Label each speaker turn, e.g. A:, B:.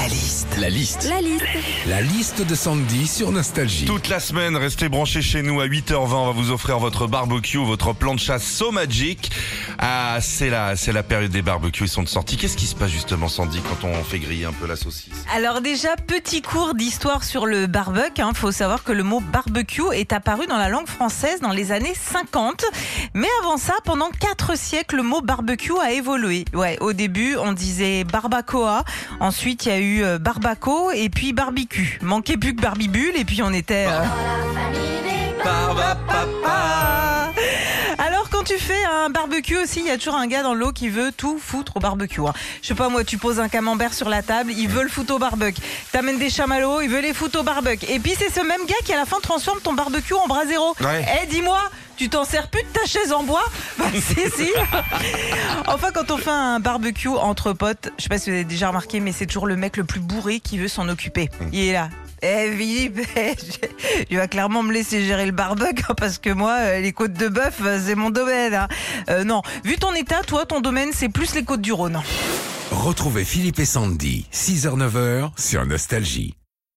A: La liste. La liste.
B: La liste.
A: La liste de Sandy sur Nostalgie.
C: Toute la semaine, restez branchés chez nous à 8h20. On va vous offrir votre barbecue, votre plan de chasse So Magic. Ah, c'est la, c'est la période des barbecues. Ils sont de sortie. Qu'est-ce qui se passe justement, Sandy, quand on fait griller un peu la saucisse?
B: Alors déjà, petit cours d'histoire sur le barbecue. Il faut savoir que le mot barbecue est apparu dans la langue française dans les années 50. Mais avant ça, pendant quatre siècles, le mot barbecue a évolué. Ouais, au début, on disait barbacoa. Ensuite, il y a eu euh, barbaco et puis barbecue. Manquait plus que barbibule et puis on était... Alors quand tu fais un barbecue aussi, il y a toujours un gars dans l'eau qui veut tout foutre au barbecue. Je sais pas moi, tu poses un camembert sur la table, il veut le foutre au barbecue. T'amènes des chamallows, il veut les foutre au barbecue. Et puis c'est ce même gars qui à la fin transforme ton barbecue en brasero.
C: Ouais.
B: Eh dis-moi, tu t'en sers plus de ta chaise en bois Bah si si. enfin quand on fait un barbecue entre potes, je sais pas si vous avez déjà remarqué, mais c'est toujours le mec le plus bourré qui veut s'en occuper. Il est là. Eh Philippe, tu vas clairement me laisser gérer le barbecue hein, parce que moi, euh, les côtes de bœuf, euh, c'est mon domaine. hein. Euh, non, vu ton état, toi, ton domaine, c'est plus les côtes du Rhône.
A: Retrouvez Philippe et Sandy, 6h-9h sur Nostalgie.